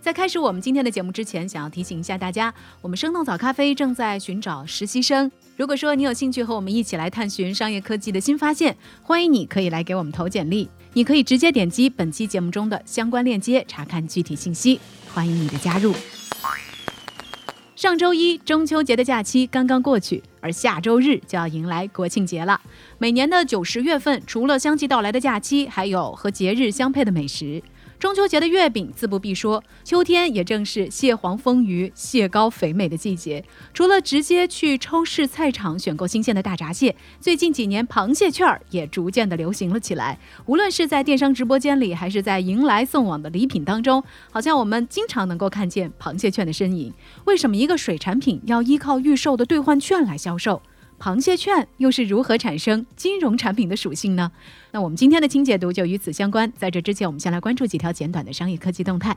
在开始我们今天的节目之前，想要提醒一下大家，我们生动早咖啡正在寻找实习生。如果说你有兴趣和我们一起来探寻商业科技的新发现，欢迎你可以来给我们投简历。你可以直接点击本期节目中的相关链接查看具体信息。欢迎你的加入。上周一中秋节的假期刚刚过去，而下周日就要迎来国庆节了。每年的九十月份，除了相继到来的假期，还有和节日相配的美食。中秋节的月饼自不必说，秋天也正是蟹黄丰腴、蟹膏肥美的季节。除了直接去超市菜场选购新鲜的大闸蟹，最近几年螃蟹券儿也逐渐的流行了起来。无论是在电商直播间里，还是在迎来送往的礼品当中，好像我们经常能够看见螃蟹券的身影。为什么一个水产品要依靠预售的兑换券来销售？螃蟹券又是如何产生金融产品的属性呢？那我们今天的清解读就与此相关。在这之前，我们先来关注几条简短的商业科技动态。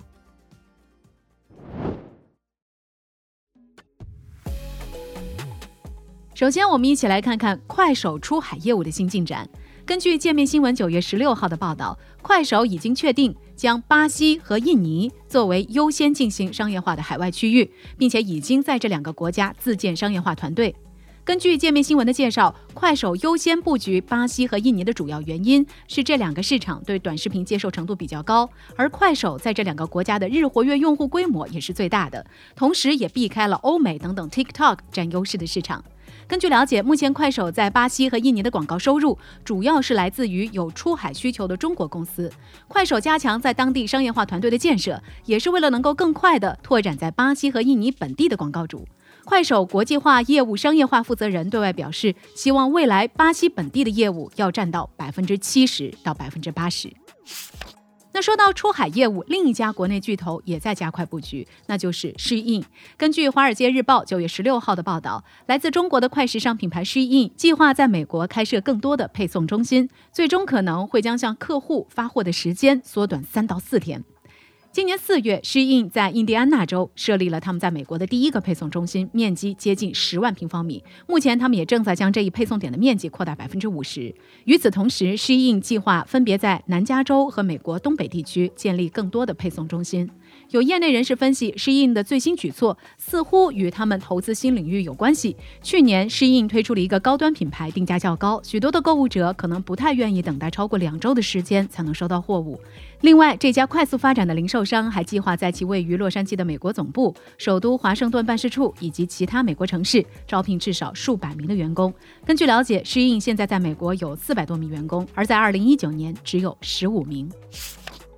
首先，我们一起来看看快手出海业务的新进展。根据界面新闻九月十六号的报道，快手已经确定将巴西和印尼作为优先进行商业化的海外区域，并且已经在这两个国家自建商业化团队。根据界面新闻的介绍，快手优先布局巴西和印尼的主要原因是这两个市场对短视频接受程度比较高，而快手在这两个国家的日活跃用户规模也是最大的，同时也避开了欧美等等 TikTok 占优势的市场。根据了解，目前快手在巴西和印尼的广告收入主要是来自于有出海需求的中国公司。快手加强在当地商业化团队的建设，也是为了能够更快地拓展在巴西和印尼本地的广告主。快手国际化业务商业化负责人对外表示，希望未来巴西本地的业务要占到百分之七十到百分之八十。那说到出海业务，另一家国内巨头也在加快布局，那就是 Shein。根据《华尔街日报》九月十六号的报道，来自中国的快时尚品牌 Shein 计划在美国开设更多的配送中心，最终可能会将向客户发货的时间缩短三到四天。今年四月，诗印在印第安纳州设立了他们在美国的第一个配送中心，面积接近十万平方米。目前，他们也正在将这一配送点的面积扩大百分之五十。与此同时，诗印计划分别在南加州和美国东北地区建立更多的配送中心。有业内人士分析，诗印的最新举措似乎与他们投资新领域有关系。去年，诗印推出了一个高端品牌，定价较高，许多的购物者可能不太愿意等待超过两周的时间才能收到货物。另外，这家快速发展的零售商还计划在其位于洛杉矶的美国总部、首都华盛顿办事处以及其他美国城市招聘至少数百名的员工。根据了解，诗印现在在美国有四百多名员工，而在二零一九年只有十五名。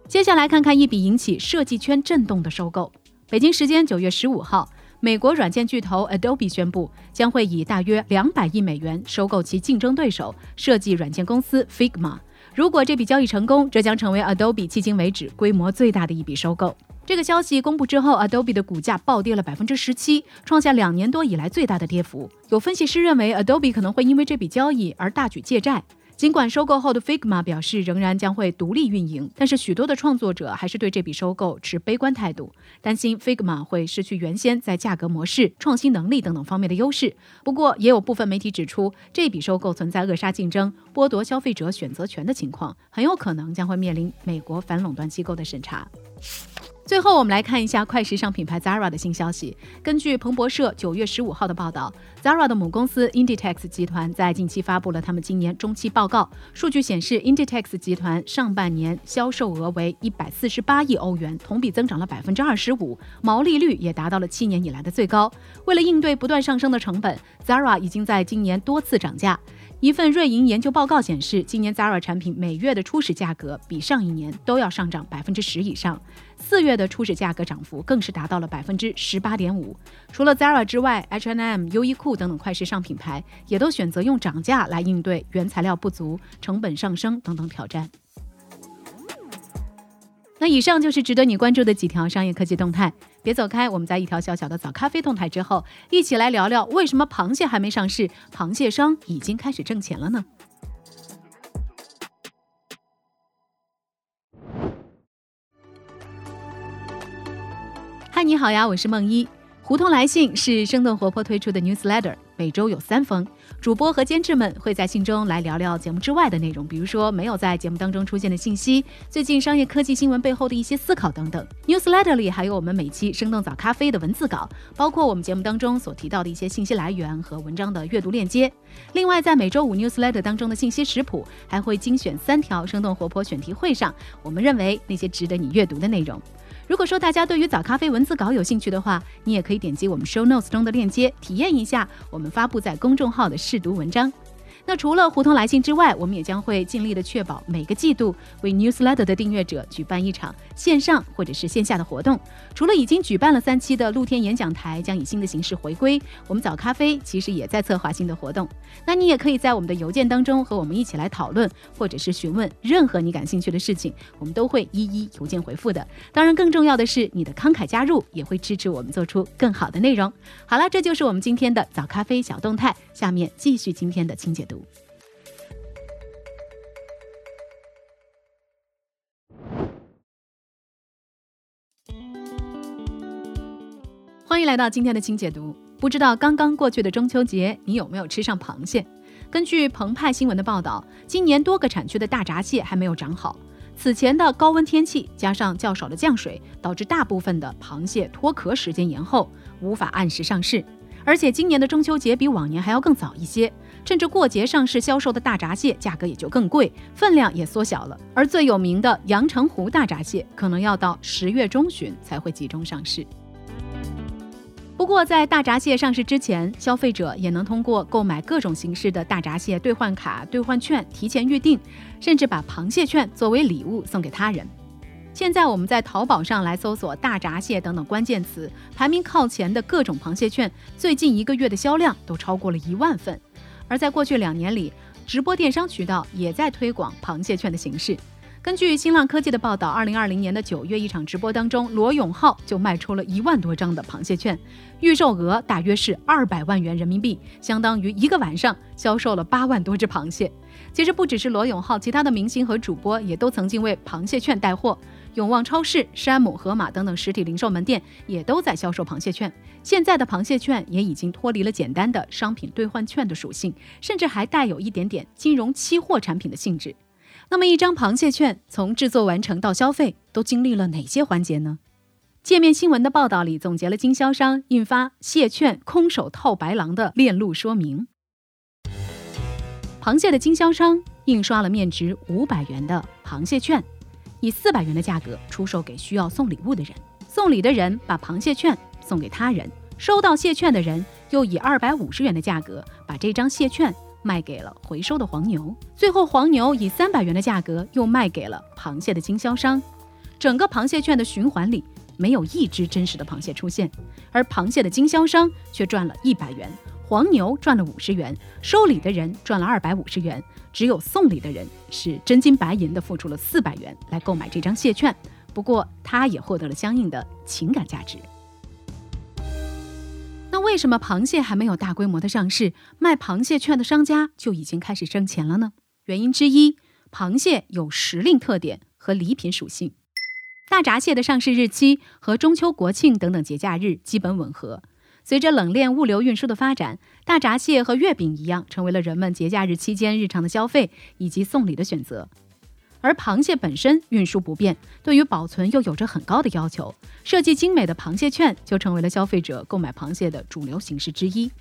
接下来看看一笔引起设计圈震动的收购。北京时间九月十五号，美国软件巨头 Adobe 宣布将会以大约两百亿美元收购其竞争对手设计软件公司 Figma。如果这笔交易成功，这将成为 Adobe 迄今为止规模最大的一笔收购。这个消息公布之后，Adobe 的股价暴跌了百分之十七，创下两年多以来最大的跌幅。有分析师认为，Adobe 可能会因为这笔交易而大举借债。尽管收购后的 Figma 表示仍然将会独立运营，但是许多的创作者还是对这笔收购持悲观态度，担心 Figma 会失去原先在价格模式、创新能力等等方面的优势。不过，也有部分媒体指出，这笔收购存在扼杀竞争、剥夺消费者选择权的情况，很有可能将会面临美国反垄断机构的审查。最后，我们来看一下快时尚品牌 Zara 的新消息。根据彭博社九月十五号的报道，Zara 的母公司 Inditex 集团在近期发布了他们今年中期报告。数据显示，Inditex 集团上半年销售额为一百四十八亿欧元，同比增长了百分之二十五，毛利率也达到了七年以来的最高。为了应对不断上升的成本，Zara 已经在今年多次涨价。一份瑞银研究报告显示，今年 Zara 产品每月的初始价格比上一年都要上涨百分之十以上，四月的初始价格涨幅更是达到了百分之十八点五。除了 Zara 之外，H&M、优衣库等等快时尚品牌也都选择用涨价来应对原材料不足、成本上升等等挑战。那以上就是值得你关注的几条商业科技动态。别走开，我们在一条小小的早咖啡动态之后，一起来聊聊为什么螃蟹还没上市，螃蟹商已经开始挣钱了呢？嗨，你好呀，我是梦一。胡同来信是生动活泼推出的 newsletter，每周有三封。主播和监制们会在信中来聊聊节目之外的内容，比如说没有在节目当中出现的信息，最近商业科技新闻背后的一些思考等等。newsletter 里还有我们每期生动早咖啡的文字稿，包括我们节目当中所提到的一些信息来源和文章的阅读链接。另外，在每周五 newsletter 当中的信息食谱，还会精选三条生动活泼选题会上我们认为那些值得你阅读的内容。如果说大家对于早咖啡文字稿有兴趣的话，你也可以点击我们 show notes 中的链接，体验一下我们发布在公众号的试读文章。那除了胡同来信之外，我们也将会尽力的确保每个季度为 newsletter 的订阅者举办一场线上或者是线下的活动。除了已经举办了三期的露天演讲台将以新的形式回归，我们早咖啡其实也在策划新的活动。那你也可以在我们的邮件当中和我们一起来讨论，或者是询问任何你感兴趣的事情，我们都会一一邮件回复的。当然，更重要的是你的慷慨加入也会支持我们做出更好的内容。好了，这就是我们今天的早咖啡小动态。下面继续今天的清解读。欢迎来到今天的清解读。不知道刚刚过去的中秋节，你有没有吃上螃蟹？根据澎湃新闻的报道，今年多个产区的大闸蟹还没有长好。此前的高温天气加上较少的降水，导致大部分的螃蟹脱壳时间延后，无法按时上市。而且今年的中秋节比往年还要更早一些。趁着过节上市销售的大闸蟹价格也就更贵，分量也缩小了。而最有名的阳澄湖大闸蟹，可能要到十月中旬才会集中上市。不过，在大闸蟹上市之前，消费者也能通过购买各种形式的大闸蟹兑换卡、兑换券提前预定，甚至把螃蟹券作为礼物送给他人。现在我们在淘宝上来搜索“大闸蟹”等等关键词，排名靠前的各种螃蟹券，最近一个月的销量都超过了一万份。而在过去两年里，直播电商渠道也在推广螃蟹券的形式。根据新浪科技的报道，二零二零年的九月一场直播当中，罗永浩就卖出了一万多张的螃蟹券，预售额大约是二百万元人民币，相当于一个晚上销售了八万多只螃蟹。其实不只是罗永浩，其他的明星和主播也都曾经为螃蟹券带货。永旺超市、山姆、盒马等等实体零售门店也都在销售螃蟹券。现在的螃蟹券也已经脱离了简单的商品兑换券的属性，甚至还带有一点点金融期货产品的性质。那么，一张螃蟹券从制作完成到消费，都经历了哪些环节呢？界面新闻的报道里总结了经销商印发蟹券空手套白狼的链路说明。螃蟹的经销商印刷了面值五百元的螃蟹券。以四百元的价格出售给需要送礼物的人，送礼的人把螃蟹券送给他人，收到蟹券的人又以二百五十元的价格把这张蟹券卖给了回收的黄牛，最后黄牛以三百元的价格又卖给了螃蟹的经销商。整个螃蟹券的循环里，没有一只真实的螃蟹出现，而螃蟹的经销商却赚了一百元。黄牛赚了五十元，收礼的人赚了二百五十元，只有送礼的人是真金白银的付出了四百元来购买这张蟹券。不过，他也获得了相应的情感价值。那为什么螃蟹还没有大规模的上市，卖螃蟹券的商家就已经开始挣钱了呢？原因之一，螃蟹有时令特点和礼品属性，大闸蟹的上市日期和中秋、国庆等等节假日基本吻合。随着冷链物流运输的发展，大闸蟹和月饼一样，成为了人们节假日期间日常的消费以及送礼的选择。而螃蟹本身运输不便，对于保存又有着很高的要求，设计精美的螃蟹券就成为了消费者购买螃蟹的主流形式之一。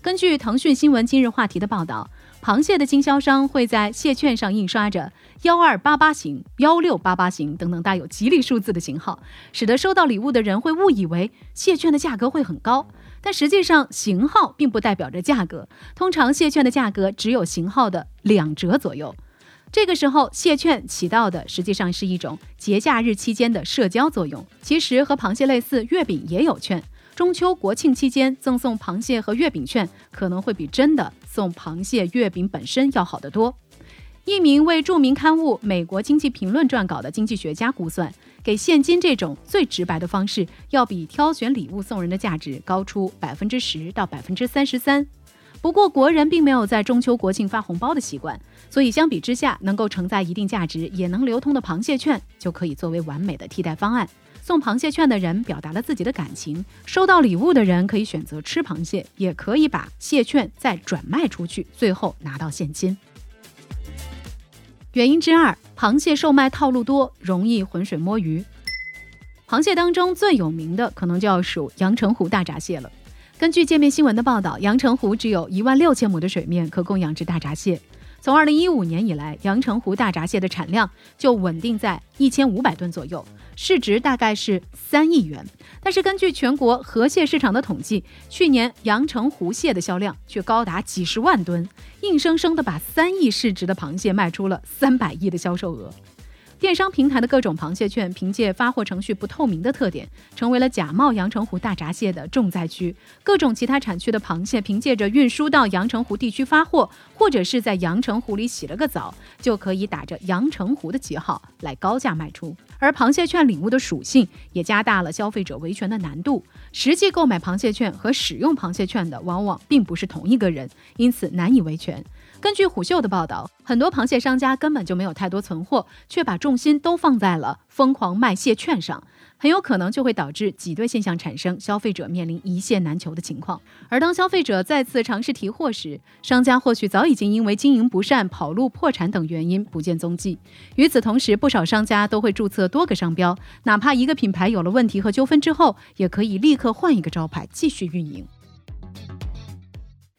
根据腾讯新闻今日话题的报道，螃蟹的经销商会在蟹券上印刷着幺二八八型、幺六八八型等等带有吉利数字的型号，使得收到礼物的人会误以为蟹券的价格会很高。但实际上，型号并不代表着价格。通常，蟹券的价格只有型号的两折左右。这个时候，蟹券起到的实际上是一种节假日期间的社交作用。其实和螃蟹类似，月饼也有券。中秋、国庆期间赠送螃蟹和月饼券，可能会比真的送螃蟹、月饼本身要好得多。一名为著名刊物《美国经济评论》撰稿的经济学家估算。给现金这种最直白的方式，要比挑选礼物送人的价值高出百分之十到百分之三十三。不过，国人并没有在中秋国庆发红包的习惯，所以相比之下，能够承载一定价值也能流通的螃蟹券就可以作为完美的替代方案。送螃蟹券的人表达了自己的感情，收到礼物的人可以选择吃螃蟹，也可以把蟹券再转卖出去，最后拿到现金。原因之二，螃蟹售卖套路多，容易浑水摸鱼。螃蟹当中最有名的，可能就要数阳澄湖大闸蟹了。根据界面新闻的报道，阳澄湖只有一万六千亩的水面可供养殖大闸蟹。从二零一五年以来，阳澄湖大闸蟹的产量就稳定在一千五百吨左右，市值大概是三亿元。但是根据全国河蟹市场的统计，去年阳澄湖蟹的销量却高达几十万吨，硬生生的把三亿市值的螃蟹卖出了三百亿的销售额。电商平台的各种螃蟹券，凭借发货程序不透明的特点，成为了假冒阳澄湖大闸蟹的重灾区。各种其他产区的螃蟹，凭借着运输到阳澄湖地区发货，或者是在阳澄湖里洗了个澡，就可以打着阳澄湖的旗号来高价卖出。而螃蟹券礼物的属性，也加大了消费者维权的难度。实际购买螃蟹券和使用螃蟹券的，往往并不是同一个人，因此难以维权。根据虎嗅的报道，很多螃蟹商家根本就没有太多存货，却把重心都放在了疯狂卖蟹券上，很有可能就会导致挤兑现象产生，消费者面临一蟹难求的情况。而当消费者再次尝试提货时，商家或许早已经因为经营不善、跑路、破产等原因不见踪迹。与此同时，不少商家都会注册多个商标，哪怕一个品牌有了问题和纠纷之后，也可以立刻换一个招牌继续运营。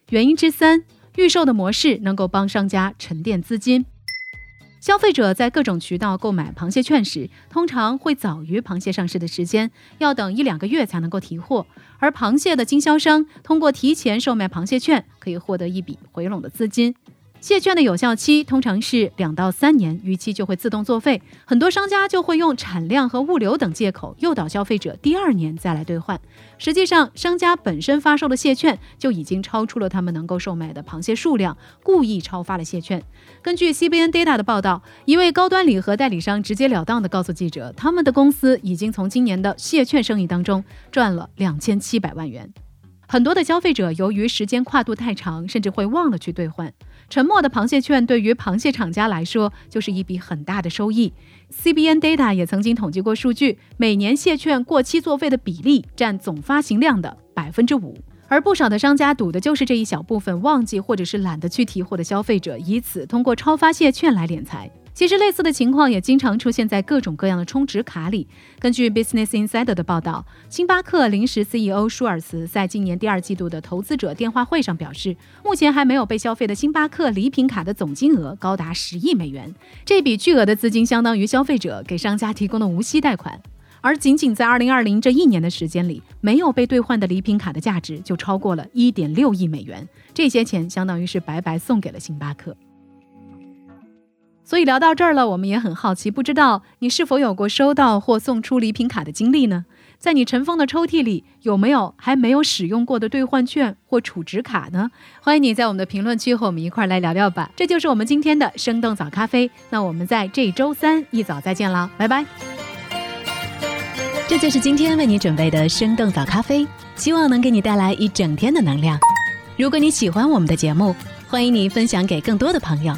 原因之三。预售的模式能够帮商家沉淀资金。消费者在各种渠道购买螃蟹券时，通常会早于螃蟹上市的时间，要等一两个月才能够提货。而螃蟹的经销商通过提前售卖螃蟹券，可以获得一笔回笼的资金。蟹券的有效期通常是两到三年，逾期就会自动作废。很多商家就会用产量和物流等借口诱导消费者第二年再来兑换。实际上，商家本身发售的蟹券就已经超出了他们能够售卖的螃蟹数量，故意超发了蟹券。根据 CBN Data 的报道，一位高端礼盒代理商直截了当地告诉记者，他们的公司已经从今年的蟹券生意当中赚了两千七百万元。很多的消费者由于时间跨度太长，甚至会忘了去兑换。沉默的螃蟹券对于螃蟹厂家来说就是一笔很大的收益。CBN Data 也曾经统计过数据，每年蟹券过期作废的比例占总发行量的百分之五，而不少的商家赌的就是这一小部分忘记或者是懒得去提货的消费者，以此通过超发蟹券来敛财。其实类似的情况也经常出现在各种各样的充值卡里。根据 Business Insider 的报道，星巴克临时 CEO 舒尔茨在今年第二季度的投资者电话会上表示，目前还没有被消费的星巴克礼品卡的总金额高达十亿美元。这笔巨额的资金相当于消费者给商家提供的无息贷款。而仅仅在2020这一年的时间里，没有被兑换的礼品卡的价值就超过了一点六亿美元。这些钱相当于是白白送给了星巴克。所以聊到这儿了，我们也很好奇，不知道你是否有过收到或送出礼品卡的经历呢？在你尘封的抽屉里，有没有还没有使用过的兑换券或储值卡呢？欢迎你在我们的评论区和我们一块儿来聊聊吧。这就是我们今天的生动早咖啡，那我们在这周三一早再见了，拜拜。这就是今天为你准备的生动早咖啡，希望能给你带来一整天的能量。如果你喜欢我们的节目，欢迎你分享给更多的朋友。